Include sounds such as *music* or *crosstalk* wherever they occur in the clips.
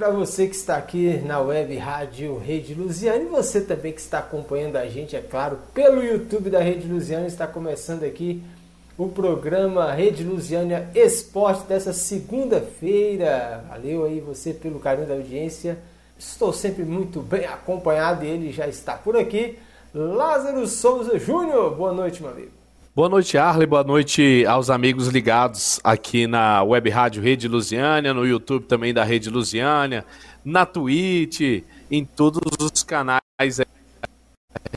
para você que está aqui na web Rádio Rede Luziana e você também que está acompanhando a gente, é claro, pelo YouTube da Rede Luziana. Está começando aqui o programa Rede Luziana Esporte dessa segunda-feira. Valeu aí você pelo carinho da audiência. Estou sempre muito bem acompanhado e ele já está por aqui. Lázaro Souza Júnior, boa noite, meu amigo. Boa noite, Arley. Boa noite aos amigos ligados aqui na Web Rádio Rede Lusiânia, no YouTube também da Rede Lusiânia, na Twitch, em todos os canais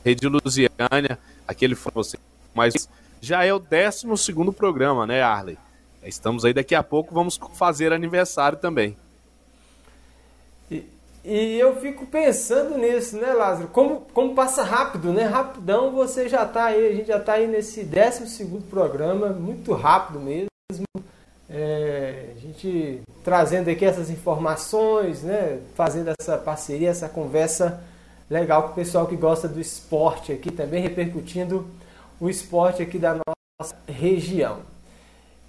Rede Lusiânia. Aquele foi você. Mas já é o 12 programa, né, Arley? Estamos aí daqui a pouco, vamos fazer aniversário também. E eu fico pensando nisso, né, Lázaro? Como, como passa rápido, né? Rapidão você já está aí, a gente já está aí nesse 12 programa, muito rápido mesmo. É, a gente trazendo aqui essas informações, né? Fazendo essa parceria, essa conversa legal com o pessoal que gosta do esporte aqui, também repercutindo o esporte aqui da nossa região.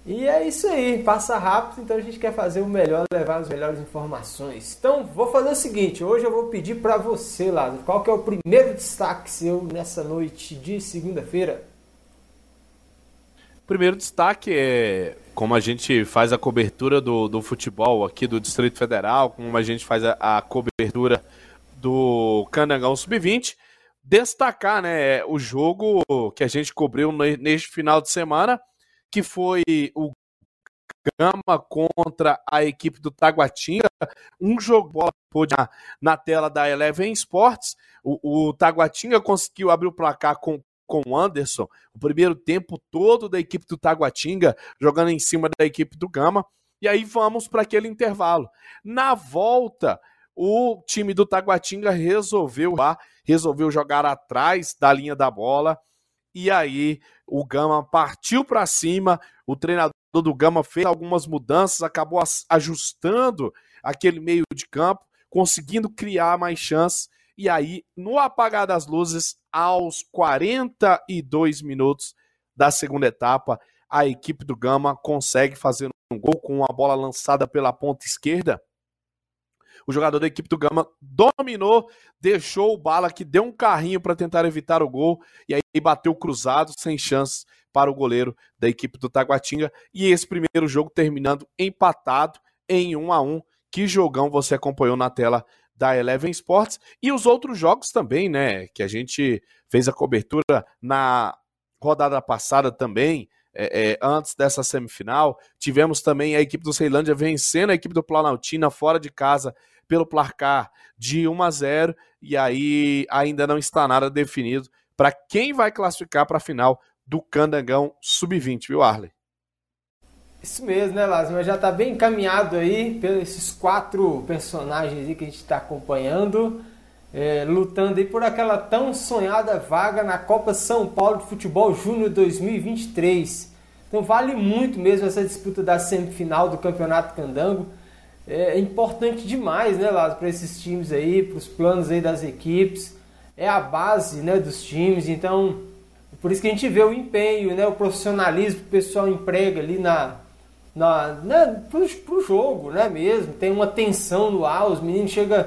E é isso aí, passa rápido, então a gente quer fazer o melhor, levar as melhores informações. Então, vou fazer o seguinte, hoje eu vou pedir para você, Lázaro, qual que é o primeiro destaque seu nessa noite de segunda-feira? Primeiro destaque é como a gente faz a cobertura do, do futebol aqui do Distrito Federal, como a gente faz a, a cobertura do Canangão Sub-20, destacar né, o jogo que a gente cobriu neste final de semana, que foi o Gama contra a equipe do Taguatinga. Um jogo bola na, na tela da Eleven Sports. O, o Taguatinga conseguiu abrir o placar com, com o Anderson. O primeiro tempo todo da equipe do Taguatinga jogando em cima da equipe do Gama. E aí vamos para aquele intervalo. Na volta, o time do Taguatinga resolveu, resolveu jogar atrás da linha da bola e aí o Gama partiu para cima, o treinador do Gama fez algumas mudanças, acabou ajustando aquele meio de campo, conseguindo criar mais chances. E aí, no apagar das luzes, aos 42 minutos da segunda etapa, a equipe do Gama consegue fazer um gol com uma bola lançada pela ponta esquerda o jogador da equipe do Gama dominou, deixou o Bala que deu um carrinho para tentar evitar o gol e aí bateu cruzado sem chance para o goleiro da equipe do Taguatinga e esse primeiro jogo terminando empatado em 1 a 1. Que jogão você acompanhou na tela da Eleven Sports e os outros jogos também, né, que a gente fez a cobertura na rodada passada também, é, é, antes dessa semifinal. Tivemos também a equipe do Ceilândia vencendo a equipe do Planaltina fora de casa pelo placar de 1 a 0 e aí ainda não está nada definido para quem vai classificar para a final do Candangão Sub-20, viu, Arley? Isso mesmo, né, Lázaro? Já está bem encaminhado aí pelos esses quatro personagens aí que a gente está acompanhando, é, lutando aí por aquela tão sonhada vaga na Copa São Paulo de Futebol Júnior 2023. Então vale muito mesmo essa disputa da semifinal do Campeonato Candango é importante demais, né, Lázaro, para esses times aí, para os planos aí das equipes. É a base, né, dos times. Então, por isso que a gente vê o empenho, né, o profissionalismo que o pessoal emprega ali na, na, né, pro, pro jogo, né, mesmo. Tem uma tensão no ar, os meninos chegam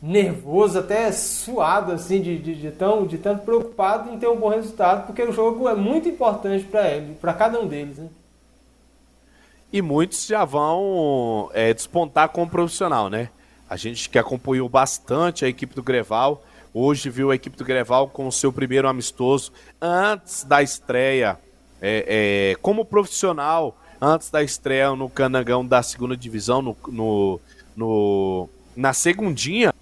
nervoso, até suado, assim, de, de, de, tão, de tanto preocupado em ter um bom resultado, porque o jogo é muito importante para ele, para cada um deles, né e muitos já vão é, despontar como profissional, né? A gente que acompanhou bastante a equipe do Greval, hoje viu a equipe do Greval com o seu primeiro amistoso antes da estreia é, é, como profissional, antes da estreia no Canangão da segunda divisão, no, no, no, na segundinha,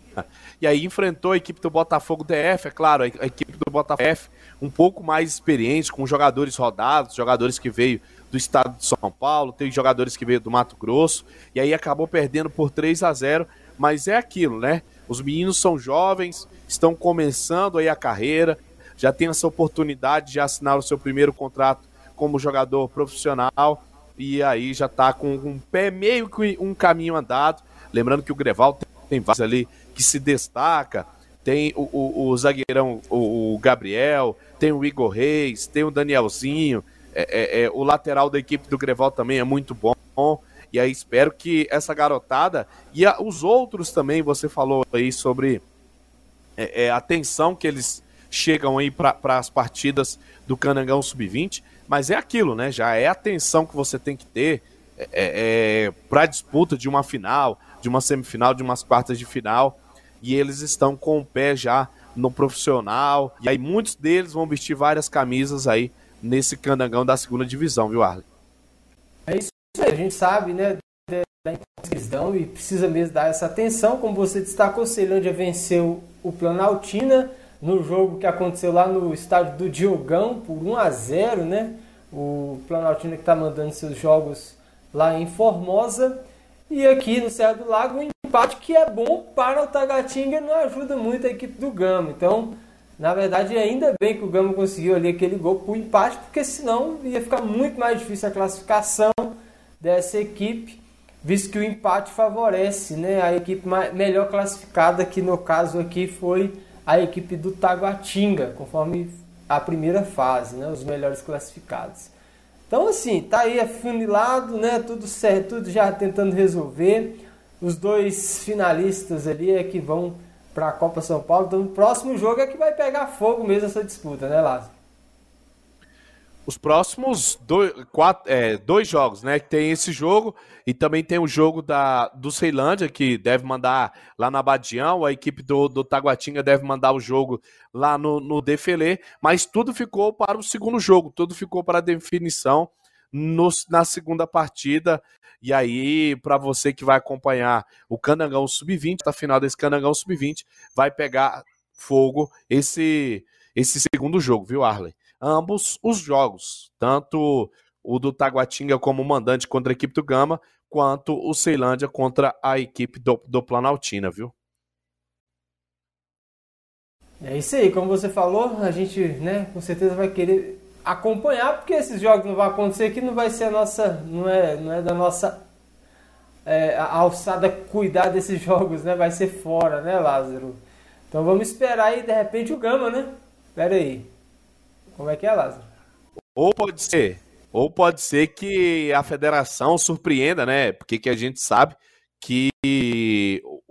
e aí enfrentou a equipe do Botafogo DF, é claro, a equipe do Botafogo DF um pouco mais experiente, com jogadores rodados, jogadores que veio do estado de São Paulo, tem jogadores que veio do Mato Grosso, e aí acabou perdendo por 3 a 0 mas é aquilo, né? Os meninos são jovens, estão começando aí a carreira, já tem essa oportunidade de assinar o seu primeiro contrato como jogador profissional, e aí já está com um pé meio que um caminho andado. Lembrando que o Greval tem vários ali que se destaca, tem o, o, o zagueirão, o, o, Gabriel, tem o Igor Reis, tem o Danielzinho, é, é, é, o lateral da equipe do Greval também é muito bom. E aí espero que essa garotada e a, os outros também, você falou aí sobre é, é, a atenção que eles chegam aí para as partidas do Canangão Sub-20, mas é aquilo, né? Já é a atenção que você tem que ter é, é, para a disputa de uma final, de uma semifinal, de umas quartas de final, e eles estão com o pé já no profissional, e aí muitos deles vão vestir várias camisas aí nesse Canangão da segunda divisão, viu, Arley? É isso aí, a gente sabe, né, da importância e precisa mesmo dar essa atenção, como você destacou, Ceilândia venceu o Planaltina no jogo que aconteceu lá no estádio do Diogão por 1 a 0, né? O Planaltina que está mandando seus jogos lá em Formosa. E aqui no Serra do Lago, um empate que é bom para o Tagatinga não ajuda muito a equipe do Gama. Então, na verdade, ainda bem que o Gama conseguiu ali aquele gol o empate, porque senão ia ficar muito mais difícil a classificação dessa equipe, visto que o empate favorece né, a equipe melhor classificada, que no caso aqui foi a equipe do Taguatinga, conforme a primeira fase, né, os melhores classificados. Então, assim, tá aí afunilado, né? Tudo certo, tudo já tentando resolver. Os dois finalistas ali é que vão para a Copa São Paulo. Então, o próximo jogo é que vai pegar fogo mesmo essa disputa, né, Lázaro? os próximos dois, quatro, é, dois jogos, né? Tem esse jogo e também tem o jogo da, do Ceilândia, que deve mandar lá na Badião, a equipe do, do Taguatinga deve mandar o jogo lá no, no Defele, mas tudo ficou para o segundo jogo, tudo ficou para a definição no, na segunda partida. E aí, para você que vai acompanhar o Canangão Sub-20, a final desse Canangão Sub-20, vai pegar fogo esse, esse segundo jogo, viu, Arley? ambos os jogos, tanto o do Taguatinga como mandante contra a equipe do Gama, quanto o Ceilândia contra a equipe do, do Planaltina, viu? É isso aí, como você falou, a gente, né, com certeza vai querer acompanhar, porque esses jogos não vão acontecer aqui, não vai ser a nossa, não é, não é da nossa é, a alçada cuidar desses *laughs* jogos, né? Vai ser fora, né, Lázaro? Então vamos esperar aí, de repente, o Gama, né? Pera aí. Como é que é, Lázaro? Ou pode ser, ou pode ser que a federação surpreenda, né? Porque que a gente sabe que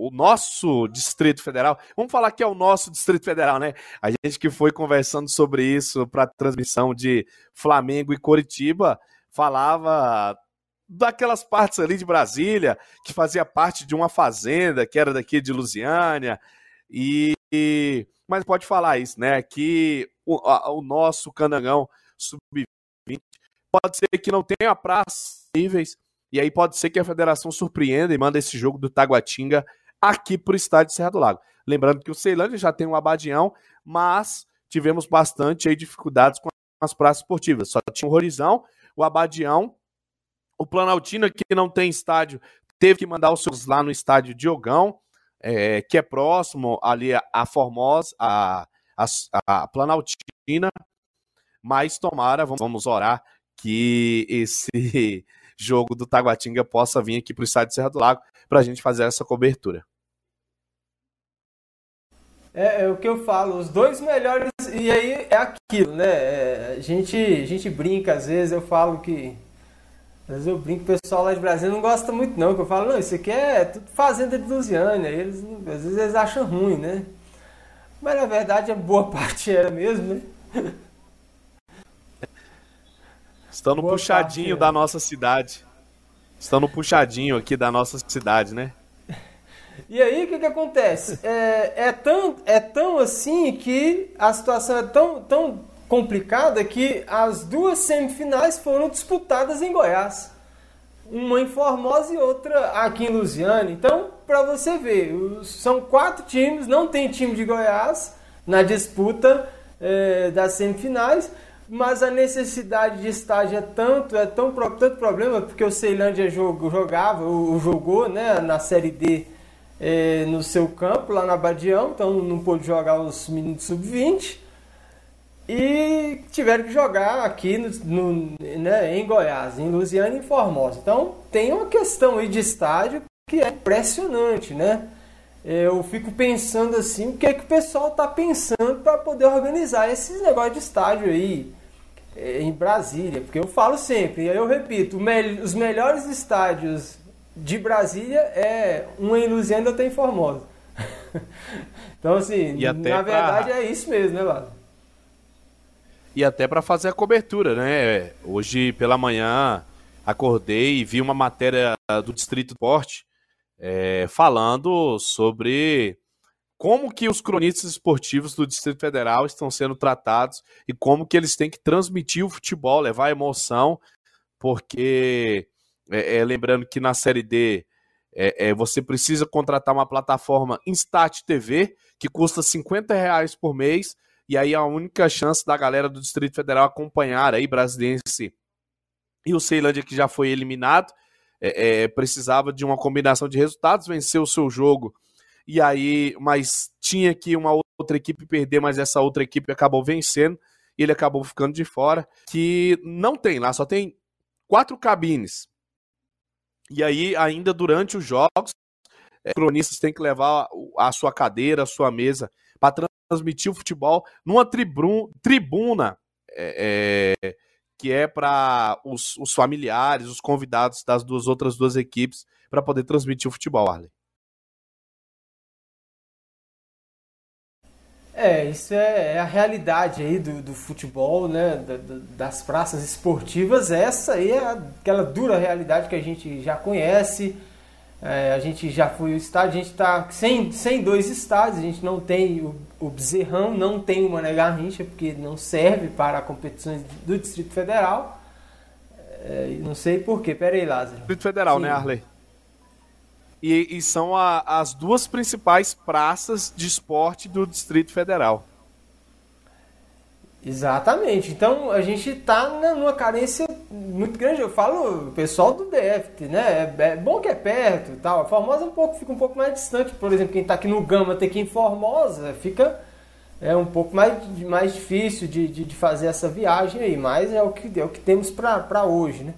o nosso Distrito Federal, vamos falar que é o nosso Distrito Federal, né? A gente que foi conversando sobre isso para a transmissão de Flamengo e Coritiba, falava daquelas partes ali de Brasília, que fazia parte de uma fazenda que era daqui de Lusiânia, e mas pode falar isso, né? Que o, a, o nosso Canangão sub-20 pode ser que não tenha praças níveis, e aí pode ser que a federação surpreenda e manda esse jogo do Taguatinga aqui para o estádio Serra do Lago. Lembrando que o Ceilândia já tem um abadião, mas tivemos bastante aí dificuldades com as praças esportivas. Só tinha o Horizão, o Abadião, o Planaltina, que não tem estádio, teve que mandar os seus lá no estádio Diogão é, que é próximo ali a, Formosa, a, a, a, Planaltina, mas tomara, vamos, vamos orar que esse *laughs* jogo do Taguatinga possa vir aqui para o estádio Serra do Lago para a gente fazer essa cobertura. É, é, o que eu falo, os dois melhores, e aí é aquilo, né? É, a, gente, a gente brinca, às vezes eu falo que às vezes eu brinco, o pessoal lá de Brasília não gosta muito não, que eu falo, não, isso aqui é tudo fazenda de Lusiana, eles, às vezes eles acham ruim, né? Mas na verdade a boa *laughs* parte era mesmo, né? Estão no puxadinho da nossa cidade. Estão no puxadinho aqui da nossa cidade, né? E aí o que, que acontece? É, é, tão, é tão assim que a situação é tão, tão complicada que as duas semifinais foram disputadas em Goiás. Uma em Formosa e outra aqui em Lusiana. Então, para você ver, são quatro times, não tem time de Goiás na disputa é, das semifinais, mas a necessidade de estágio é tanto, é tão tanto problema, porque o Ceilândia jogava, ou jogou né, na Série D é, no seu campo, lá na Badião, então não pôde jogar os meninos sub-20 e tiveram que jogar aqui no, no, né, em Goiás, em Lusiana e em Formosa. Então tem uma questão aí de estádio que é impressionante, né? Eu fico pensando assim, o que é que o pessoal está pensando para poder organizar esses negócios de estádio aí? é, em Brasília, porque eu falo sempre, e aí eu repito, os melhores estádios de Brasília é um em Luziânia e outro em Formosa. *laughs* então, assim, na pra... verdade é isso mesmo, né, Lázaro? E até para fazer a cobertura, né? Hoje pela manhã acordei e vi uma matéria do Distrito Esporte é, falando sobre como que os cronistas esportivos do Distrito Federal estão sendo tratados e como que eles têm que transmitir o futebol, levar emoção, porque é, é, lembrando que na Série D é, é, você precisa contratar uma plataforma Instat TV que custa 50 reais por mês e aí a única chance da galera do Distrito Federal acompanhar aí Brasiliense e o Ceilândia que já foi eliminado é, é, precisava de uma combinação de resultados, venceu o seu jogo e aí, mas tinha que uma outra equipe perder, mas essa outra equipe acabou vencendo ele acabou ficando de fora. Que não tem lá, só tem quatro cabines. E aí, ainda durante os jogos, é, cronistas têm que levar a sua cadeira, a sua mesa para transmitir o futebol numa tribuna é, é, que é para os, os, familiares, os convidados das duas outras duas equipes para poder transmitir o futebol, Arley. É, isso é, é, a realidade aí do, do futebol, né? Da, das praças esportivas. Essa aí é aquela dura realidade que a gente já conhece. É, a gente já foi o estádio, a gente está sem, sem dois estádios, a gente não tem o, o Bezerrão, não tem o Mané Garrincha, porque não serve para competições do Distrito Federal. É, não sei porquê, pera aí, Lázaro. Distrito Federal, né, Sim. né, Arley? E, e são a, as duas principais praças de esporte do Distrito Federal. Exatamente. Então a gente está numa carência muito grande. Eu falo pessoal do DF, né? É, é bom que é perto tal. A Formosa um pouco, fica um pouco mais distante. Por exemplo, quem está aqui no Gama tem que ir em Formosa, fica é um pouco mais, mais difícil de, de, de fazer essa viagem aí. Mas é o que, é o que temos para hoje, né?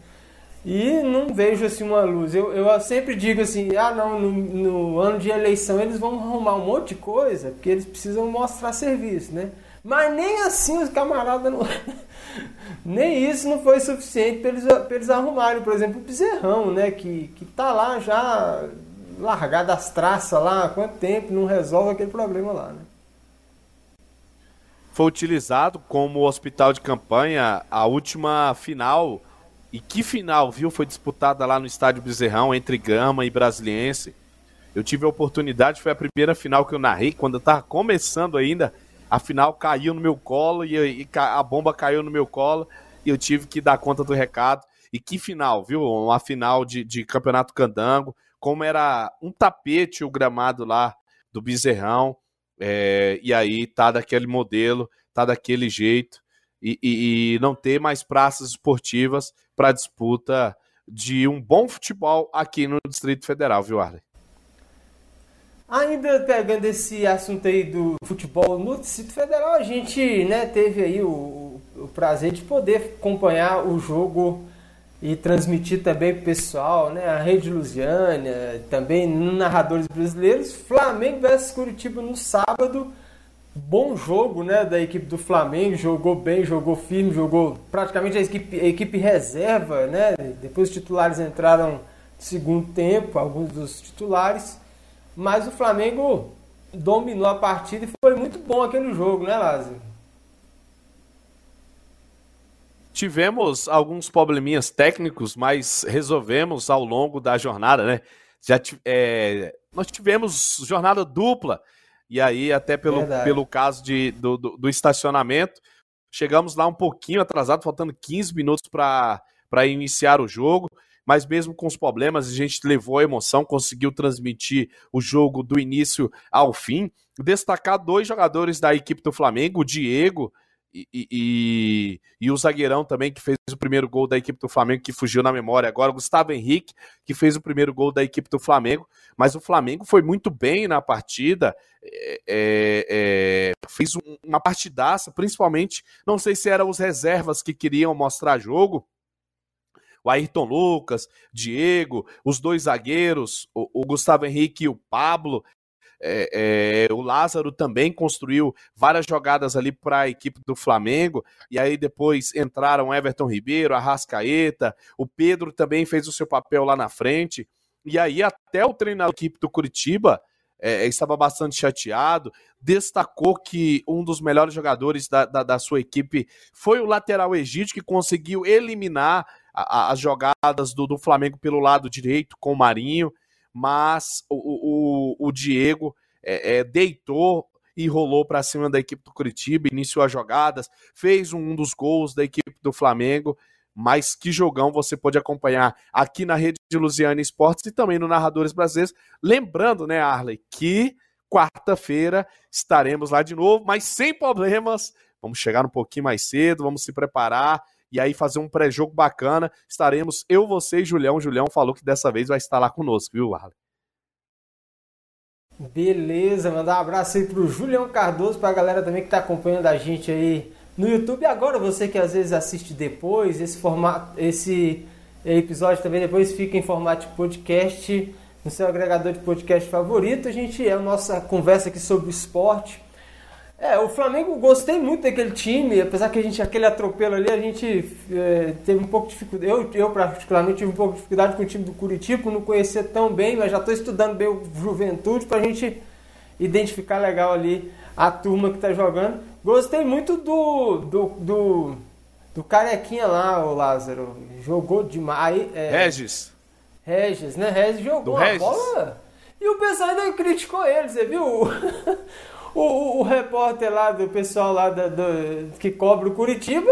E não vejo assim uma luz. Eu, eu sempre digo assim, ah não, no, no, ano de eleição eles vão arrumar um monte de coisa, porque eles precisam mostrar serviço, né? Mas nem assim os camaradas não. *laughs* nem isso não foi suficiente para eles, eles arrumarem, por exemplo, o Bezerrão, né? Que, que tá lá já largado as traças lá há quanto tempo, não resolve aquele problema lá, né? Foi utilizado como hospital de campanha a última final e que final, viu, foi disputada lá no estádio Bezerrão entre Gama e Brasiliense. Eu tive a oportunidade, foi a primeira final que eu narrei, quando eu tava começando ainda, a final caiu no meu colo e, e a bomba caiu no meu colo e eu tive que dar conta do recado. E que final, viu? Uma final de, de campeonato candango, como era um tapete o gramado lá do Bezerrão. É, e aí tá daquele modelo, tá daquele jeito e, e, e não ter mais praças esportivas para disputa de um bom futebol aqui no Distrito Federal, viu, Arley? Ainda pegando esse assunto aí do futebol no Distrito Federal, a gente né, teve aí o, o prazer de poder acompanhar o jogo e transmitir também para o pessoal, né, a Rede Lusiânia, também narradores brasileiros, Flamengo versus Curitiba no sábado bom jogo né, da equipe do Flamengo, jogou bem, jogou firme, jogou praticamente a equipe, a equipe reserva, né? Depois os titulares entraram no segundo tempo, alguns dos titulares, mas o Flamengo dominou a partida e foi muito bom aquele jogo, né, Lázaro? Tivemos alguns probleminhas técnicos, mas resolvemos ao longo da jornada, né? Já é, nós tivemos jornada dupla e aí, até pelo, pelo caso de, do, do, do estacionamento, chegamos lá um pouquinho atrasado, faltando 15 minutos para iniciar o jogo mas mesmo com os problemas, a gente levou a emoção, conseguiu transmitir o jogo do início ao fim. Destacar dois jogadores da equipe do Flamengo, o Diego e, e, o zagueirão também, que fez o primeiro gol da equipe do Flamengo, que fugiu na memória agora, o Gustavo Henrique, que fez o primeiro gol da equipe do Flamengo. Mas o Flamengo foi muito bem na partida, é, é, é fez uma partidaça, principalmente, não sei se eram os reservas que queriam mostrar jogo. O Ayrton Lucas, Diego, os dois zagueiros, o, o Gustavo Henrique e o Pablo, É, é, o Lázaro também construiu várias jogadas ali para a equipe do Flamengo, e aí depois entraram Everton Ribeiro, Arrascaeta, o Pedro também fez o seu papel lá na frente, e aí até o treinador da equipe do Curitiba é, estava bastante chateado, destacou que um dos melhores jogadores da, da, da sua equipe foi o lateral Egídio, que conseguiu eliminar a, a, as jogadas do, do Flamengo pelo lado direito com o Marinho, mas o, o, Diego é, é, deitou e rolou para cima da equipe do Curitiba, iniciou as jogadas, fez um dos gols da equipe do Flamengo. Mas que jogão você pode acompanhar aqui na rede de Lusiana Esportes e também no Narradores Brasileiros. Lembrando, né, Arley, que quarta-feira estaremos lá de novo, mas sem problemas. Vamos chegar um pouquinho mais cedo, vamos se preparar e aí fazer um pré-jogo bacana. Estaremos eu, você e Julião. Julião falou que dessa vez vai estar lá conosco, viu, Arlen? Beleza, mandar um abraço aí pro Julião Cardoso, pra galera também que tá acompanhando a gente aí no YouTube. Agora você que às vezes assiste depois, esse formato, esse episódio também depois fica em formato de podcast no seu agregador de podcast favorito. A gente é a nossa conversa aqui sobre esporte é, o Flamengo gostei muito daquele time, apesar que a gente, aquele atropelo ali, a gente é, teve um pouco de dificuldade. Eu, eu, particularmente, tive um pouco de dificuldade com o time do Curitiba, não conhecer tão bem, mas já estou estudando bem o Juventude para a gente identificar legal ali a turma que está jogando. Gostei muito do, do, do, do Carequinha lá, o Lázaro. Jogou demais. É, Regis. Regis, né? Regis jogou do uma Regis. bola. E o pessoal ainda criticou ele, você viu? *laughs* O, o, repórter lá do pessoal lá da, do, que cobre o Curitiba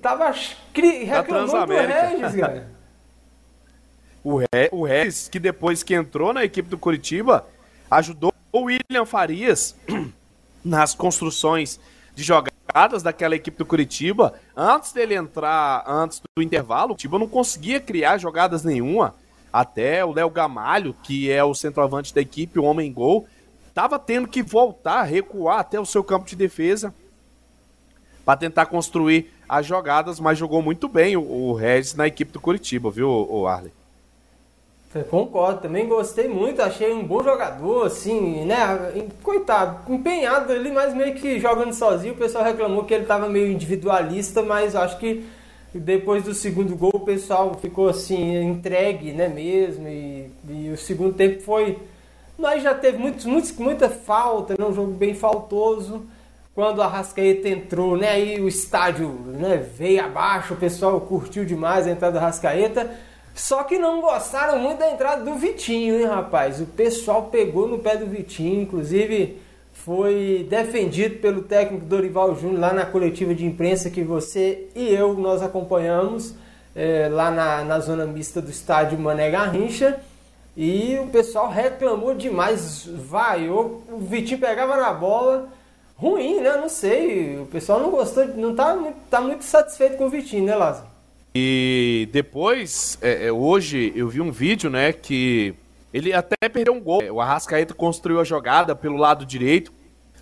tava cri, reclamando do Regis, cara. *laughs* o, Re, o Regis, que depois que entrou na equipe do Curitiba, ajudou o William Farias *clears throat* nas construções de jogadas daquela equipe do Curitiba. Antes dele entrar, antes do intervalo, o Curitiba não conseguia criar jogadas nenhuma. Até o Léo Gamalho, que é o centroavante da equipe, o homem gol, estava tendo que voltar, recuar até o seu campo de defesa para tentar construir as jogadas, mas jogou muito bem o, o Regis na equipe do Curitiba, viu, o Arley? Concordo, também gostei muito, achei um bom jogador, assim, né? Coitado, empenhado ali, mas meio que jogando sozinho. O pessoal reclamou que ele estava meio individualista, mas acho que depois do segundo gol o pessoal ficou assim, entregue, né, mesmo. E, e o segundo tempo foi mas já teve muitos, muitos, muita falta, né? um jogo bem faltoso. Quando a Rascaeta entrou, né? Aí o estádio né? veio abaixo, o pessoal curtiu demais a entrada da Rascaeta. Só que não gostaram muito da entrada do Vitinho, hein, rapaz? O pessoal pegou no pé do Vitinho, inclusive foi defendido pelo técnico Dorival Júnior lá na coletiva de imprensa que você e eu nós acompanhamos é, lá na, na zona mista do estádio Mané Garrincha. E o pessoal reclamou demais, vaiou, o Vitinho pegava na bola, ruim, né? Não sei, o pessoal não gostou, não tá, tá muito satisfeito com o Vitinho, né, Lázaro? E depois, é, é, hoje eu vi um vídeo, né, que ele até perdeu um gol. O Arrascaeta construiu a jogada pelo lado direito,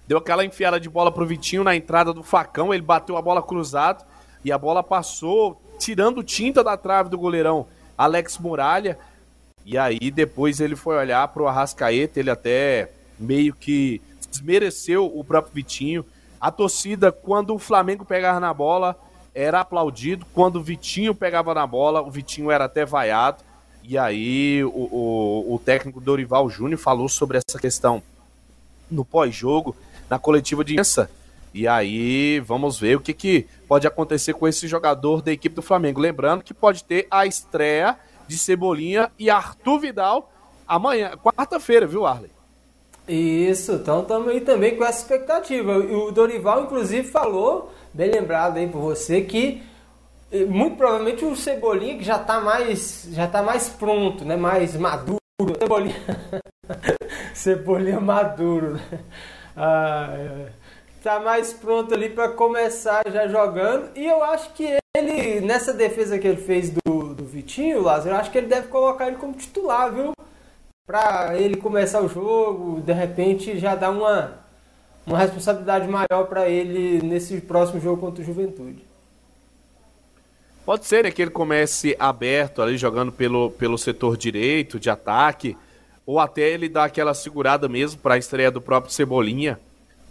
deu aquela enfiada de bola pro Vitinho na entrada do facão, ele bateu a bola cruzado e a bola passou tirando tinta da trave do goleirão Alex Muralha. E aí depois ele foi olhar pro Arrascaeta, ele até meio que desmereceu o próprio Vitinho. A torcida, quando o Flamengo pegava na bola, era aplaudido. Quando o Vitinho pegava na bola, o Vitinho era até vaiado. E aí o, o, o técnico Dorival Júnior falou sobre essa questão no pós-jogo, na coletiva de imprensa. E aí vamos ver o que, que pode acontecer com esse jogador da equipe do Flamengo. Lembrando que pode ter a estreia de Cebolinha e Arthur Vidal amanhã, quarta-feira, viu, Arley? Isso, então estamos aí também com essa expectativa. O Dorival, inclusive, falou, bem lembrado aí por você, que eh, muito provavelmente o Cebolinha que já está mais, já tá mais pronto, né? mais maduro. Cebolinha, *laughs* Cebolinha maduro. Né? Ah, tá mais pronto ali para começar já jogando. E eu acho que ele, nessa defesa que ele fez do, do Vitinho, Lázaro, eu acho que ele deve colocar ele como titular, viu? Para ele começar o jogo, de repente já dar uma, uma responsabilidade maior para ele nesse próximo jogo contra o Juventude. Pode ser né, que ele comece aberto ali, jogando pelo, pelo setor direito de ataque. Ou até ele dar aquela segurada mesmo para a estreia do próprio Cebolinha,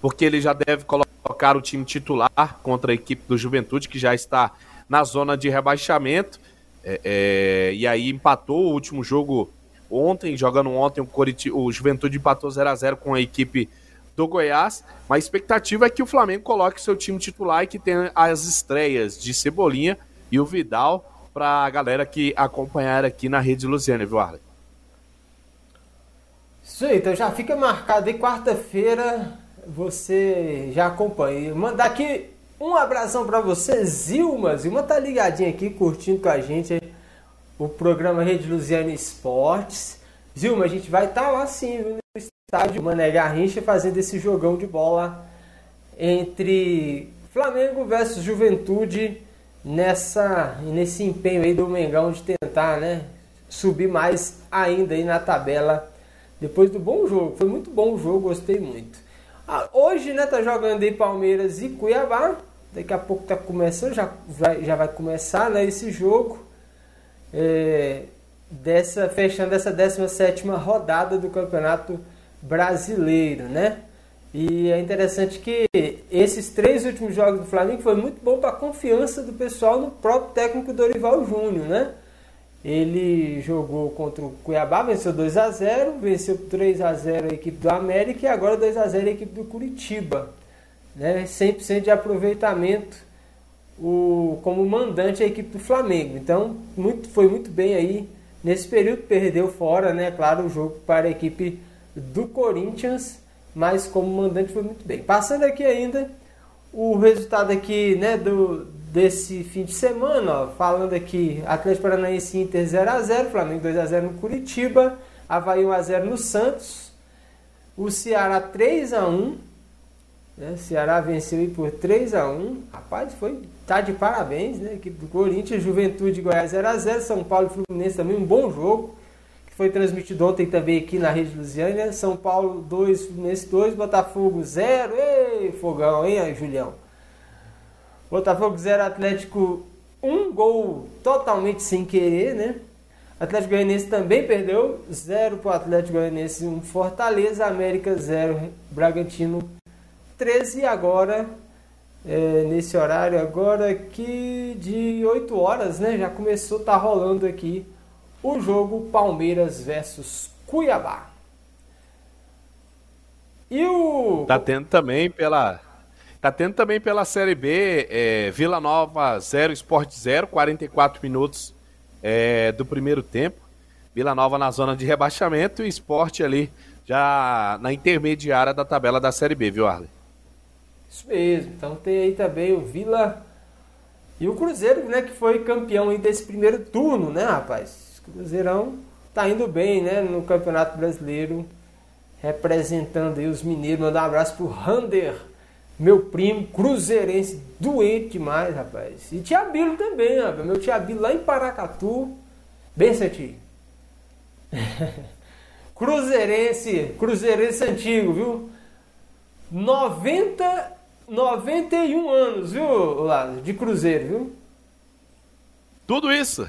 porque ele já deve colocar o time titular contra a equipe do Juventude, que já está na zona de rebaixamento. É, é, e aí empatou o último jogo ontem, jogando ontem, o, Coriti o Juventude empatou 0 a 0 com a equipe do Goiás. Mas a expectativa é que o Flamengo coloque seu time titular e que tenha as estreias de Cebolinha e o Vidal para a galera que acompanhar aqui na Rede Luziana, viu, Arley? Isso aí, então já fica marcado aí quarta-feira, você já acompanha. Mandar aqui um abração para você, Zilma. Zilma tá ligadinha aqui, curtindo com a gente o programa Rede Luziana Esportes. Zilma, a gente vai estar tá lá sim, no estádio Mané Garrincha, fazendo esse jogão de bola entre Flamengo versus Juventude nessa nesse empenho aí do Mengão de tentar, né, subir mais ainda aí na tabela depois do bom jogo. Foi muito bom o jogo, gostei muito. Ah, hoje, né, tá jogando aí Palmeiras e Cuiabá. Daqui a pouco tá começando, já vai, já vai começar, né, esse jogo. É, dessa fechando essa 17 rodada do Campeonato Brasileiro, né? E é interessante que esses três últimos jogos do Flamengo foi muito bom para a confiança do pessoal no próprio técnico Dorival Júnior, né? Ele jogou contra o Cuiabá, venceu 2 a 0 venceu 3 a 0 a equipe do América e agora 2 a 0 a equipe do Curitiba. Né? 100% de aproveitamento o, como mandante a equipe do Flamengo. Então muito, foi muito bem aí nesse período, perdeu fora, né? claro, o jogo para a equipe do Corinthians, mas como mandante foi muito bem. Passando aqui ainda o resultado aqui né, do, desse fim de semana, ó, falando aqui, Atlético Paranaense Inter 0x0, Flamengo 2x0 no Curitiba, Havaí 1x0 no Santos, o Ceará 3x1, né, Ceará venceu aí por 3x1, rapaz, foi, tá de parabéns, né, equipe do Corinthians, Juventude Goiás 0x0, São Paulo e Fluminense também, um bom jogo, que foi transmitido ontem também aqui na Rede Lusiana, São Paulo 2, Fluminense 2, Botafogo 0, ei, fogão, hein, Julião? Botafogo 0, Atlético 1 um gol totalmente sem querer, né? Atlético Goianiense também perdeu 0 para o Atlético Goianiense, 1 um Fortaleza, América 0, Bragantino 13 e agora é, nesse horário agora aqui de 8 horas, né? Já começou, tá rolando aqui o jogo Palmeiras versus Cuiabá. E o tá tendo também pela Tá tendo também pela Série B, é, Vila Nova 0, Sport 0, 44 minutos é, do primeiro tempo. Vila Nova na zona de rebaixamento e Sport ali já na intermediária da tabela da Série B, viu, Arley? Isso mesmo. Então tem aí também o Vila e o Cruzeiro, né, que foi campeão aí desse primeiro turno, né, rapaz? Cruzeirão tá indo bem, né, no Campeonato Brasileiro, representando aí os mineiros. Mandar um abraço pro Rander meu primo, cruzeirense, doente demais, rapaz. E tia Bilo também, rapaz. Meu tia Bilo lá em Paracatu. Bem certinho. *laughs* cruzeirense, cruzeirense antigo, viu? 90, 91 anos, viu, Lázaro? De cruzeiro, viu? Tudo isso?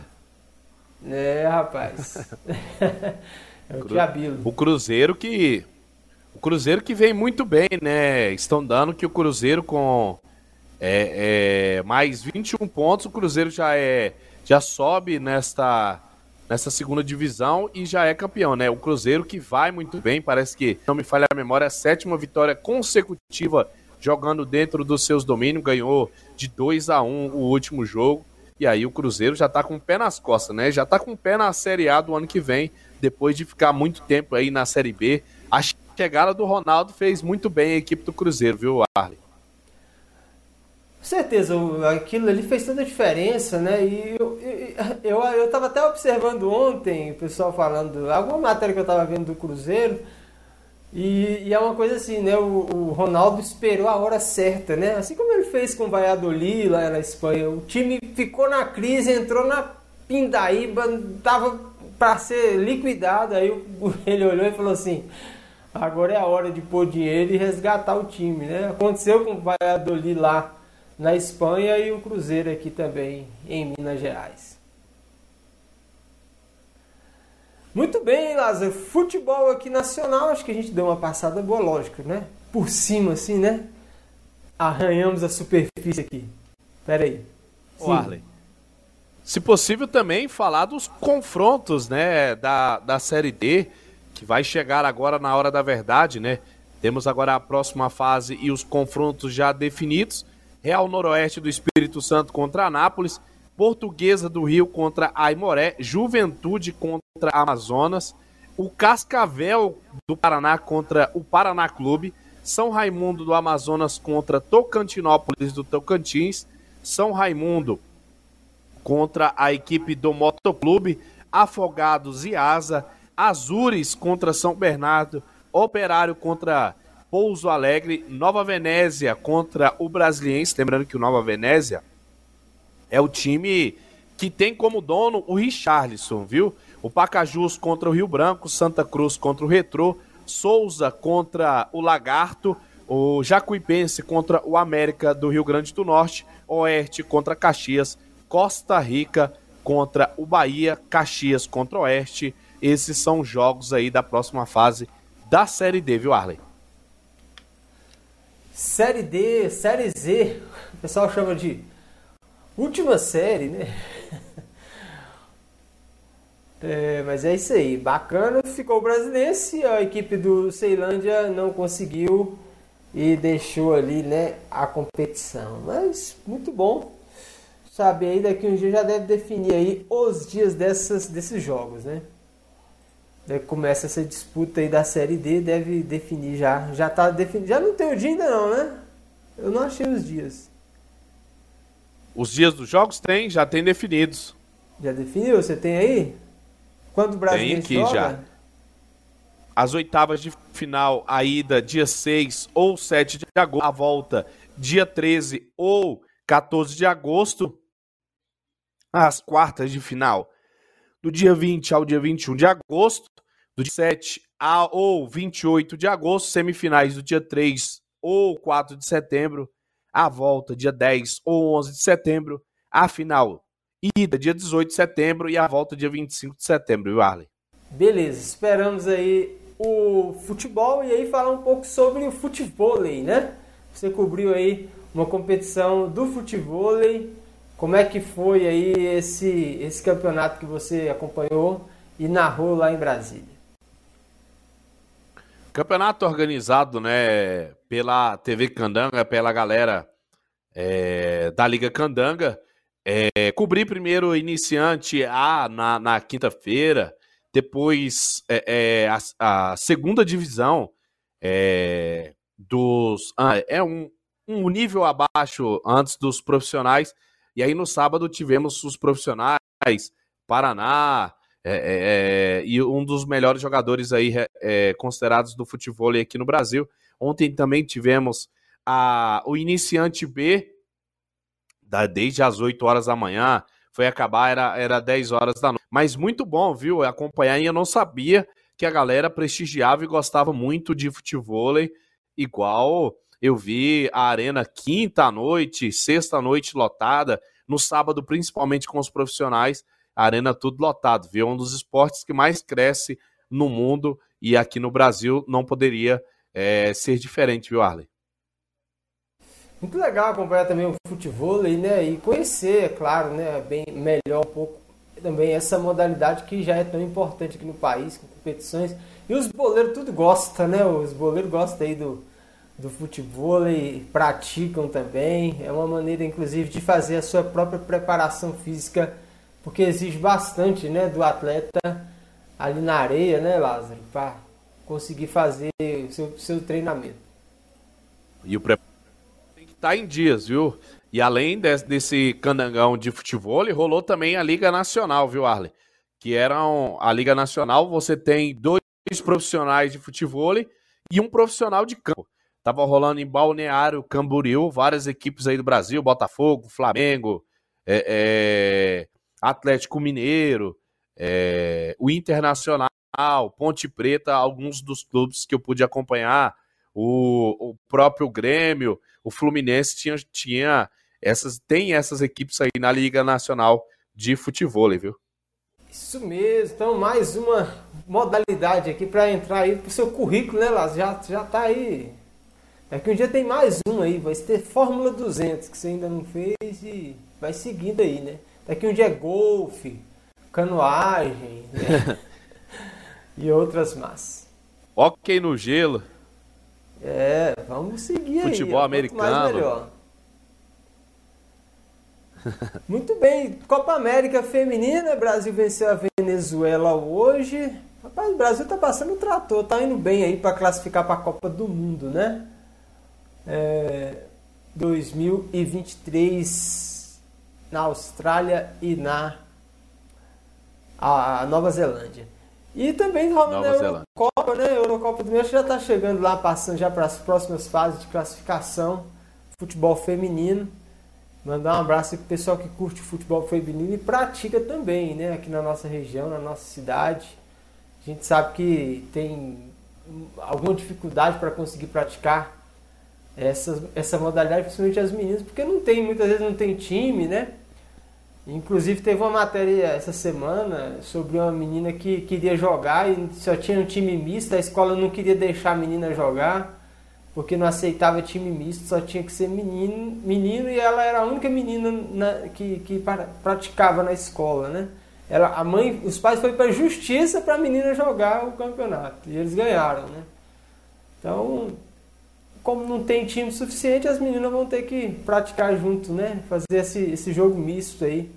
É, rapaz. *laughs* é o. O cruzeiro que o Cruzeiro que vem muito bem, né? Estão dando que o Cruzeiro com é, é, mais 21 pontos, o Cruzeiro já é já sobe nesta nessa segunda divisão e já é campeão, né? O Cruzeiro que vai muito bem, parece que, não me falha a memória, a sétima vitória consecutiva jogando dentro dos seus domínios, ganhou de 2 a 1 o último jogo. E aí o Cruzeiro já tá com o pé nas costas, né? Já tá com o pé na Série A do ano que vem, depois de ficar muito tempo aí na Série B. Acho chegada do Ronaldo fez muito bem a equipe do Cruzeiro, viu, Arley? Com certeza, aquilo ali fez toda a diferença, né? E eu, eu, eu tava até observando ontem o pessoal falando, alguma matéria que eu tava vendo do Cruzeiro, e, e é uma coisa assim, né? O, o, Ronaldo esperou a hora certa, né? Assim como ele fez com o Valladolid lá na Espanha. O time ficou na crise, entrou na pindaíba, tava para ser liquidado, aí *laughs* ele olhou e falou assim Agora é a hora de pôr dinheiro e resgatar o time, né? Aconteceu com o Valladolid lá na Espanha e o Cruzeiro aqui também em Minas Gerais. Muito bem, Lázaro. Futebol aqui nacional, acho que a gente deu uma passada boa, lógico, né? Por cima, assim, né? Arranhamos a superfície aqui. Pera aí. O Arley. Se possível também falar dos confrontos, né, da, da Série D, que vai chegar agora na hora da verdade, né? Temos agora a próxima fase e os confrontos já definidos. Real Noroeste do Espírito Santo contra Anápolis, Portuguesa do Rio contra Aimoré, Juventude contra Amazonas, o Cascavel do Paraná contra o Paraná Clube, São Raimundo do Amazonas contra Tocantinópolis do Tocantins, São Raimundo contra a equipe do Motoclube, Afogados e Asa, Azures contra São Bernardo, Operário contra Pouso Alegre, Nova Venésia contra o Brasiliense, lembrando que o Nova Venésia é o time que tem como dono o Richarlison, viu? O Pacajus contra o Rio Branco, Santa Cruz contra o Retrô, Souza contra o Lagarto, o Jacuipense contra o América do Rio Grande do Norte, Oeste contra Caxias, Costa Rica contra o Bahia, Caxias contra o Oeste. Esses são jogos aí da próxima fase da Série D, viu, Arley? Série D, Série Z, o pessoal chama de última série, né? *laughs* É, mas é isso aí, bacana. Ficou o Brasilense, a equipe do Ceilândia não conseguiu e deixou ali, né, a competição. Mas muito bom. Sabe aí daqui um dia já deve definir aí os dias dessas, desses jogos, né? Daí começa essa disputa aí da série D, deve definir já. Já tá definido. Já não tem o dia ainda não, né? Eu não achei os dias. Os dias dos jogos tem, já tem definidos. Já definiu? Você tem aí? Quando o Brasil tem aqui joga? já. As oitavas de final, a ida dia 6 ou 7 de agosto, a volta dia 13 ou 14 de agosto. As quartas de final, do dia 20 ao dia 21 de agosto, do dia 7 a, ou 28 de agosto, semifinais do dia 3 ou 4 de setembro, a volta dia 10 ou 11 de setembro, a final ida dia 18 de setembro e a volta dia 25 de setembro, viu, Arley? Beleza, esperamos aí o futebol e aí falar um pouco sobre o futebol, né? Você cobriu aí uma competição do futebol, como é que foi aí esse, esse campeonato que você acompanhou e narrou lá em Brasília? Campeonato organizado, né, pela TV Candanga, pela galera é, da Liga Candanga. É, cobri primeiro iniciante A na, na quinta-feira, depois é, é, a, a, segunda divisão é, dos. Ah, é um, um nível abaixo antes dos profissionais. E aí no sábado tivemos os profissionais, Paraná, é, é, é, e um dos melhores jogadores aí é, considerados do futebol aqui no Brasil. Ontem também tivemos a, o iniciante B, da, desde as 8 horas da manhã, foi acabar, era, era 10 horas da noite. Mas muito bom, viu? Acompanhar e eu não sabia que a galera prestigiava e gostava muito de futebol, igual eu vi a arena quinta noite, sexta noite lotada, no sábado, principalmente com os profissionais arena tudo lotado, viu? Um dos esportes que mais cresce no mundo e aqui no Brasil não poderia é, ser diferente, viu, Arley? Muito legal acompanhar também o futebol né? E conhecer, é claro, né? Bem melhor um pouco também essa modalidade que já é tão importante aqui no país, com competições. E os boleiros tudo gostam, né? Os boleiros gostam aí do, do futebol e praticam também. É uma maneira, inclusive, de fazer a sua própria preparação física porque exige bastante né, do atleta ali na areia, né, Lázaro, para conseguir fazer o seu, seu treinamento. E o preparo tem que estar tá em dias, viu? E além desse, desse candangão de futebol, rolou também a Liga Nacional, viu, Arley? Que era um, a Liga Nacional, você tem dois profissionais de futebol e um profissional de campo. Tava rolando em Balneário Camboriú, várias equipes aí do Brasil, Botafogo, Flamengo, é, é, Atlético Mineiro, é, o Internacional, Ponte Preta, alguns dos clubes que eu pude acompanhar, o, o próprio Grêmio, o Fluminense tinha, tinha essas, tem essas equipes aí na Liga Nacional de Futebol, viu? Isso mesmo, então mais uma modalidade aqui para entrar aí pro seu currículo, né, Lázaro? Já, já tá aí. Daqui um dia tem mais um aí, vai ter Fórmula 200 que você ainda não fez e vai seguindo aí, né? Daqui um dia é golfe, canoagem *laughs* né? e outras más. Ok no gelo. É, vamos seguir Futebol aí. Futebol americano. Mais melhor. Muito bem, Copa América Feminina, Brasil venceu a Venezuela hoje. Rapaz, o Brasil tá passando o trator, tá indo bem aí para classificar para a Copa do Mundo, né? É, 2023 na Austrália e na a Nova Zelândia. E também rola na Eurocopa, né? Eurocopa do México já está chegando lá, passando já para as próximas fases de classificação, futebol feminino. Mandar um abraço para o pessoal que curte futebol feminino e pratica também, né? Aqui na nossa região, na nossa cidade. A gente sabe que tem alguma dificuldade para conseguir praticar essa, essa modalidade, principalmente as meninas, porque não tem, muitas vezes não tem time, né? Inclusive teve uma matéria essa semana sobre uma menina que queria jogar e só tinha um time misto, a escola não queria deixar a menina jogar porque não aceitava time misto, só tinha que ser menino, menino e ela era a única menina na, que, que praticava na escola, né? Ela, a mãe, os pais foram para justiça para a menina jogar o campeonato e eles ganharam, né? Então, como não tem time suficiente, as meninas vão ter que praticar junto, né? Fazer esse, esse jogo misto aí.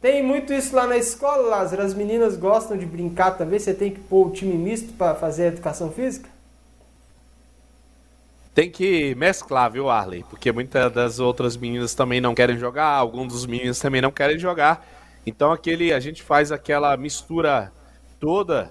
Tem muito isso lá na escola, Lázaro. As meninas gostam de brincar também. Você tem que pôr o time misto para fazer a educação física? tem que mesclar, viu, Arley? Porque muitas das outras meninas também não querem jogar, alguns dos meninos também não querem jogar. Então aquele a gente faz aquela mistura toda,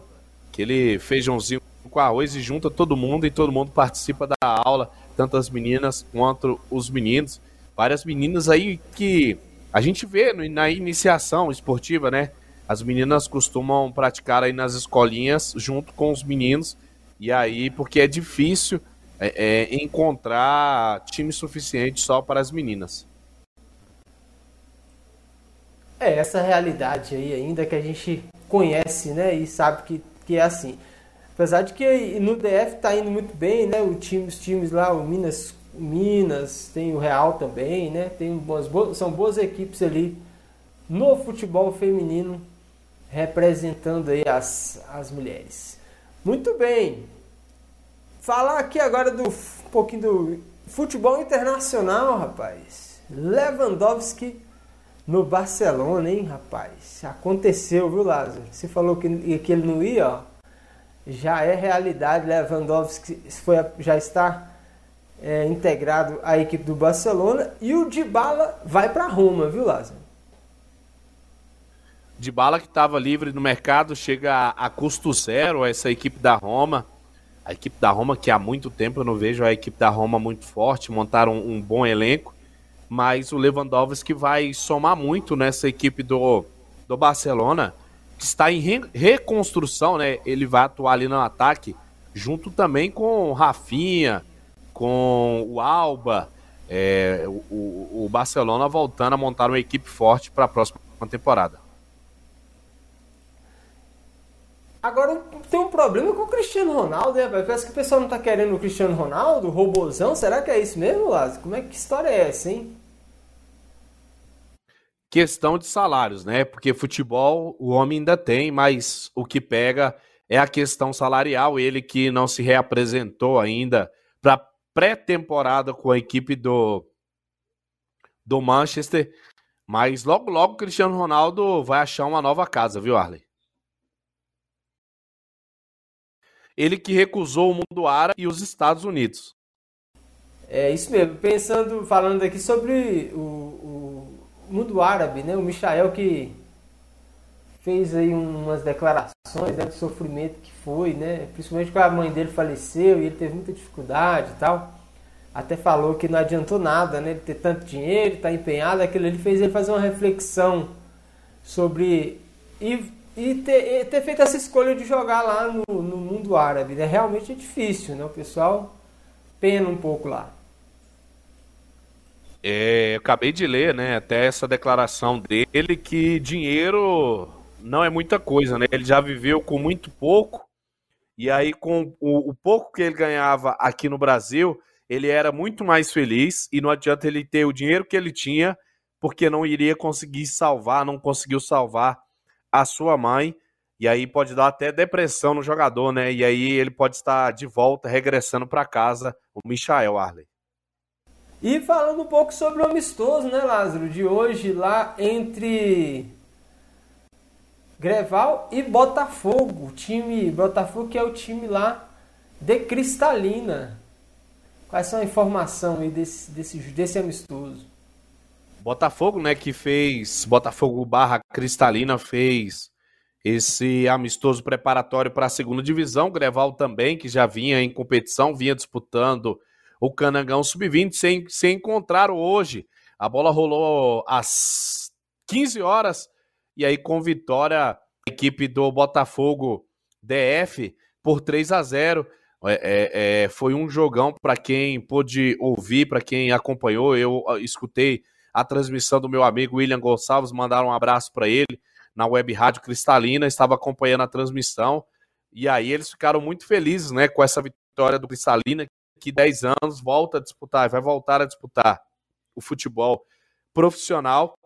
aquele feijãozinho com arroz e junta todo mundo e todo mundo participa da aula, tanto as meninas quanto os meninos. Várias meninas aí que a gente vê na iniciação esportiva, né? As meninas costumam praticar aí nas escolinhas junto com os meninos. E aí, porque é difícil é, é, encontrar time suficiente só para as meninas. É essa realidade aí ainda que a gente conhece, né, e sabe que, que é assim. Apesar de que no DF tá indo muito bem, né, o time, os times lá, o Minas, Minas, tem o Real também, né, tem boas, são boas equipes ali no futebol feminino representando aí as, as mulheres. Muito bem, Falar aqui agora do um pouquinho do futebol internacional, rapaz. Lewandowski no Barcelona, hein, rapaz? Aconteceu, viu, Lázaro? Você falou que, que ele não ia, ó. Já é realidade. Lewandowski foi, já está é, integrado à equipe do Barcelona e o Dybala vai para Roma, viu, Lázaro? Dybala que estava livre no mercado chega a, a custo zero essa equipe da Roma a equipe da Roma, que há muito tempo eu não vejo a equipe da Roma muito forte, montaram um, um bom elenco, mas o Lewandowski vai somar muito nessa equipe do, do Barcelona, que está em re, reconstrução, né? Ele vai atuar ali no ataque, junto também com Rafinha, com o Alba, é, o, o Barcelona voltando a montar uma equipe forte para a próxima temporada. Agora tem um problema com o Cristiano Ronaldo, né? Parece que o pessoal não tá querendo o Cristiano Ronaldo, o robôzão. Será que é isso mesmo, Lázaro? Como é que história é essa, hein? Questão de salários, né? Porque futebol o homem ainda tem, mas o que pega é a questão salarial. Ele que não se reapresentou ainda para pré-temporada com a equipe do, do Manchester. Mas logo, logo o Cristiano Ronaldo vai achar uma nova casa, viu, Arley? ele que recusou o mundo árabe e os Estados Unidos. É isso mesmo. Pensando, falando aqui sobre o, o mundo árabe, né? O Michael que fez aí umas declarações né, do sofrimento que foi, né? Principalmente quando a mãe dele faleceu e ele teve muita dificuldade e tal. Até falou que não adiantou nada, né? Ele ter tanto dinheiro, estar tá empenhado, aquilo ele fez ele fazer uma reflexão sobre e e ter, ter, feito essa escolha de jogar lá no, no mundo árabe. Né? Realmente é difícil, né? O pessoal pena um pouco lá. É, acabei de ler, né, até essa declaração dele que dinheiro não é muita coisa, né? Ele já viveu com muito pouco, e aí com o, o pouco que ele ganhava aqui no Brasil, ele era muito mais feliz, e não adianta ele ter o dinheiro que ele tinha, porque não iria conseguir salvar, não conseguiu salvar a sua mãe, e aí pode dar até depressão no jogador, né? E aí ele pode estar de volta, regressando para casa, o Michael Arley. E falando um pouco sobre o amistoso, né, Lázaro, de hoje lá entre Greval e Botafogo, o time Botafogo que é o time lá de Cristalina. Quais são a informação aí desse, desse, desse amistoso? Botafogo, né, que fez Botafogo barra Cristalina fez esse amistoso preparatório para a segunda divisão. Greval também, que já vinha em competição, vinha disputando o Canangão Sub-20, sem, sem encontrar hoje. A bola rolou às 15 horas e aí com vitória a equipe do Botafogo DF por 3 a 0. É, é, é, foi um jogão para quem pôde ouvir, para quem acompanhou. Eu escutei a transmissão do meu amigo William Gonçalves, mandaram um abraço para ele na web rádio Cristalina, estava acompanhando a transmissão. E aí eles ficaram muito felizes, né, com essa vitória do Cristalina, que 10 anos volta a disputar, vai voltar a disputar o futebol profissional.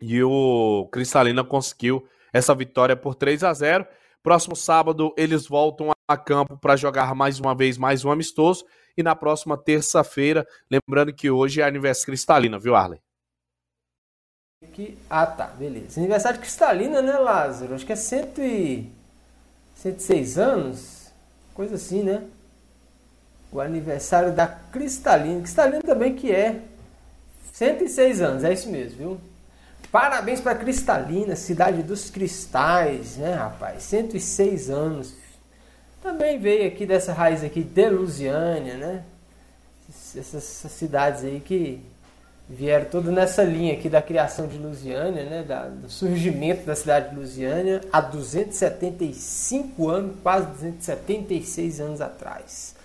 E o Cristalina conseguiu essa vitória por 3 a 0. Próximo sábado eles voltam a campo para jogar mais uma vez mais um amistoso e na próxima terça-feira, lembrando que hoje é aniversário Cristalina, viu, Arley? Que... Ah, tá, beleza. Aniversário Cristalina, né, Lázaro? Acho que é cento e... 106 anos, coisa assim, né? O aniversário da Cristalina. Cristalina também que é 106 anos, é isso mesmo, viu? Parabéns para Cristalina, cidade dos cristais, né, rapaz? 106 anos. Também veio aqui dessa raiz aqui de Lusiânia, né? Essas, cidades aí que vieram todas nessa linha aqui da criação de Lusiânia, né? Da, do surgimento da cidade de Lusiânia há 275 anos, quase 276 anos atrás.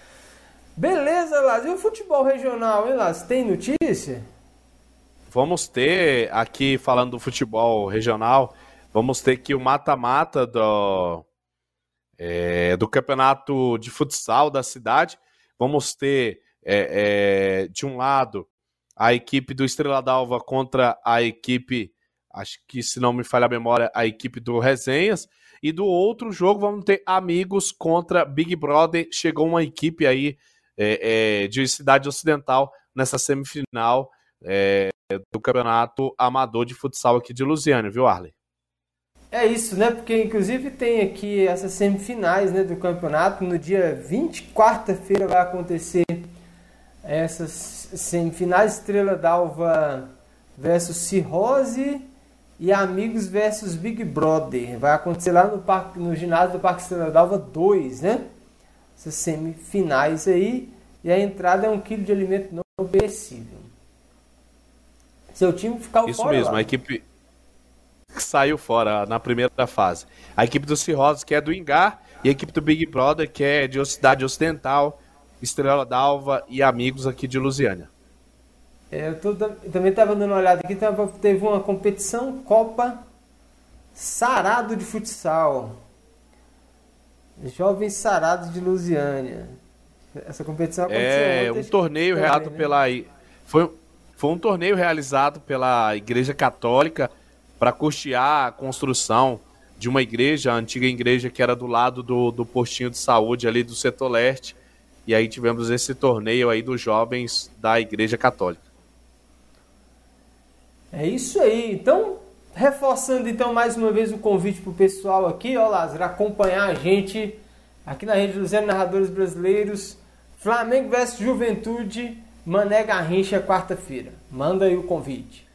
Beleza, Lázaro. E o futebol regional, hein, Lázaro? Tem notícia? Vamos ter, aqui falando do futebol regional, vamos ter que o mata-mata do, é, do campeonato de futsal da cidade. Vamos ter, é, é, de um lado, a equipe do Estrela d'Alva contra a equipe, acho que se não me falha a memória, a equipe do Resenhas. E do outro jogo vamos ter Amigos contra Big Brother. Chegou uma equipe aí é, é, de Cidade Ocidental nessa semifinal é, do Campeonato Amador de Futsal aqui de Lusiana, viu, Arley? É isso, né? Porque inclusive tem aqui essas semifinais né, do campeonato. No dia 20, quarta-feira, vai acontecer essas semifinais Estrela d'Alva versus Cirrose e Amigos versus Big Brother. Vai acontecer lá no, parque, no ginásio do Parque Estrela d'Alva 2, né? Essas semifinais aí. E a entrada é um quilo de alimento não perecível. Seu time ficar Isso fora. Isso mesmo, lá. a equipe saiu fora na primeira fase. A equipe do Cirrose, que é do Engar, e a equipe do Big Brother, que é de Cidade Ocidental, Estrela d'Alva e amigos aqui de Lusiânia. É, eu, tô, eu também estava dando uma olhada aqui, teve uma competição Copa Sarado de Futsal. Jovens Sarados de Lusiânia. Essa competição aconteceu É, um torneio realizado né? pela... Foi, foi um torneio realizado pela Igreja Católica para custear a construção de uma igreja, a antiga igreja que era do lado do, do postinho de saúde ali do setor leste. E aí tivemos esse torneio aí dos jovens da Igreja Católica. É isso aí. Então, Reforçando então mais uma vez o convite para o pessoal aqui, ó Lázaro, acompanhar a gente aqui na Rede dos Narradores Brasileiros. Flamengo vs Juventude, Mané Garrincha, quarta-feira. Manda aí o convite.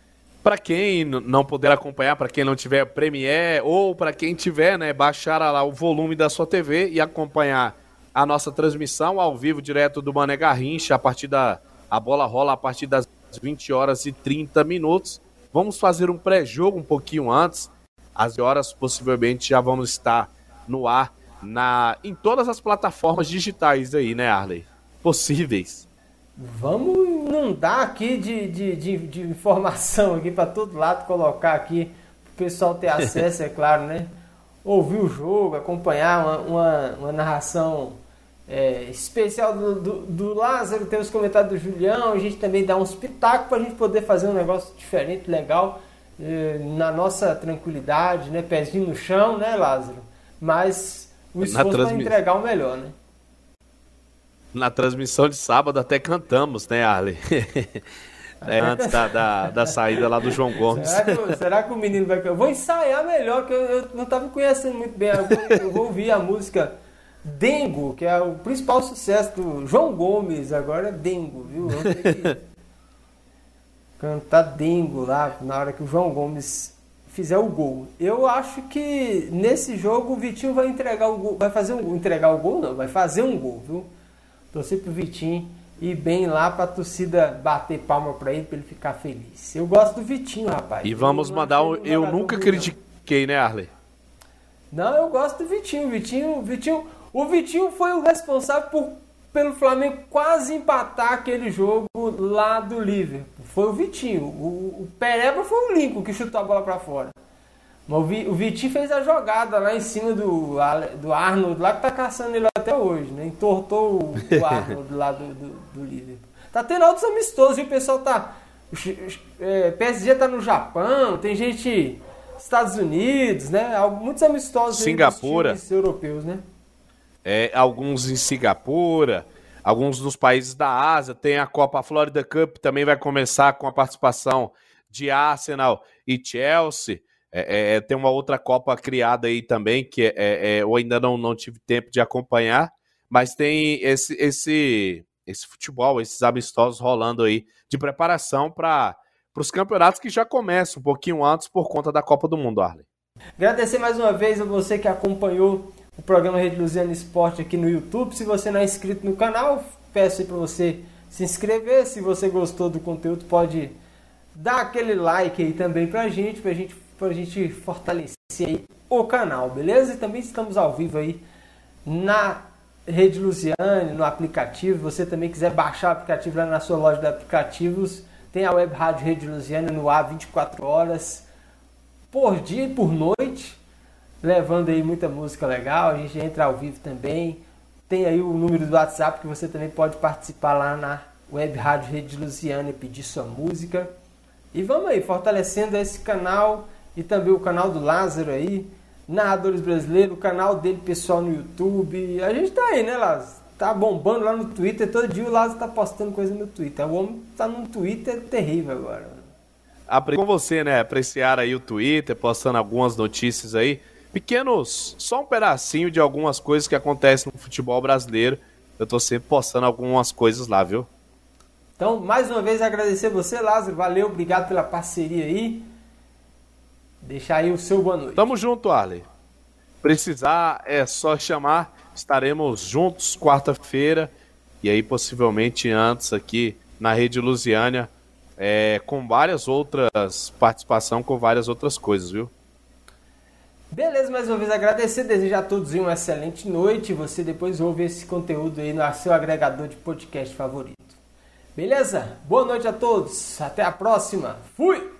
Para quem não puder acompanhar, para quem não tiver Premiere ou para quem tiver, né, baixar lá o volume da sua TV e acompanhar a nossa transmissão ao vivo direto do Mané Garrincha a partir da a bola rola a partir das 20 horas e 30 minutos. Vamos fazer um pré-jogo um pouquinho antes. Às horas possivelmente já vamos estar no ar na em todas as plataformas digitais aí, né, Arley? Possíveis. Vamos inundar aqui de, de, de, de informação aqui para todo lado, colocar aqui o pessoal ter acesso, é claro, né? *laughs* Ouvir o jogo, acompanhar uma, uma, uma narração é, especial do, do, do, Lázaro, tem os comentários do Julião, a gente também dá uns pitacos para a gente poder fazer um negócio diferente, legal, é, na nossa tranquilidade, né? Pezinho no chão, né, Lázaro? Mas o esforço para entregar o melhor, né? Na transmissão de sábado até cantamos, né, Arley? *laughs* É, antes da, da, da, saída lá do João Gomes. Será que, será que o menino vai. Eu vou ensaiar melhor, que eu, eu não estava conhecendo muito bem. Eu vou, eu vou ouvir a música Dengo, que é o principal sucesso do João Gomes, agora é Dengo, viu? *laughs* Cantar Dengo lá na hora que o João Gomes fizer o gol. Eu acho que nesse jogo o Vitinho vai entregar o gol. Vai fazer um entregar o gol, não, vai fazer um gol, viu? Torcer pro Vitinho ir bem lá pra torcida bater palma pra ele, pra ele ficar feliz. Eu gosto do Vitinho, rapaz. E vamos mandar um. Eu nunca critiquei, né, Arley? Não, eu gosto do Vitinho. Vitinho, Vitinho o Vitinho foi o responsável por, pelo Flamengo quase empatar aquele jogo lá do Liverpool. Foi o Vitinho. O, o Pereba foi o Lincoln que chutou a bola para fora. Mas o, Vitinho fez a jogada lá em cima do, do Arnold, lá que tá caçando ele até hoje, né? Entortou o, o *laughs* Arnold lá do, do, do Liverpool. Tá tendo outros amistosos e o pessoal tá. É, PSG tá no Japão, tem gente. Estados Unidos, né? Muitos amistosos Singapura. europeus, né? É, alguns em Singapura, alguns dos países da Ásia, tem a Copa Florida Cup, também vai começar com a participação de Arsenal e Chelsea. É, é, tem uma outra Copa criada aí também, que é, é, eu ainda não, não tive tempo de acompanhar, mas tem esse, esse, esse futebol, esses amistosos rolando aí de preparação para os campeonatos que já começam um pouquinho antes por conta da Copa do Mundo, Arley. Agradecer mais uma vez a você que acompanhou o programa Rede Luziana Esporte aqui no YouTube. Se você não é inscrito no canal, peço para você se inscrever. Se você gostou do conteúdo, pode dar aquele like aí também pra gente, pra gente, pra gente fortalecer aí o canal, beleza? E também estamos ao vivo aí na Rede Luziane, no aplicativo. Você também quiser baixar o aplicativo lá na sua loja de aplicativos, tem a web rádio Rede Luziane no ar 24 horas por dia e por noite levando aí muita música legal. A gente entra ao vivo também. Tem aí o número do WhatsApp que você também pode participar lá na Web Rádio Rede Luciana e pedir sua música. E vamos aí, fortalecendo esse canal e também o canal do Lázaro aí, Narradores Brasileiros, o canal dele pessoal no YouTube. A gente tá aí, né, Lázaro? Tá bombando lá no Twitter, todo dia o Lázaro tá postando coisa no Twitter. O homem tá no Twitter terrível agora. Aprendi com você, né? Apreciar aí o Twitter, postando algumas notícias aí pequenos, só um pedacinho de algumas coisas que acontecem no futebol brasileiro. Eu tô sempre postando algumas coisas lá, viu? Então, mais uma vez agradecer você, Lázaro. Valeu, obrigado pela parceria aí. Deixar aí o seu boa noite. Tamo junto, Arley. Precisar é só chamar. Estaremos juntos quarta-feira e aí possivelmente antes aqui na Rede Lusiânia é, com várias outras participação com várias outras coisas, viu? Beleza, mais uma vez agradecer, desejar a todos uma excelente noite. Você depois ouve esse conteúdo aí no seu agregador de podcast favorito. Beleza? Boa noite a todos, até a próxima. Fui!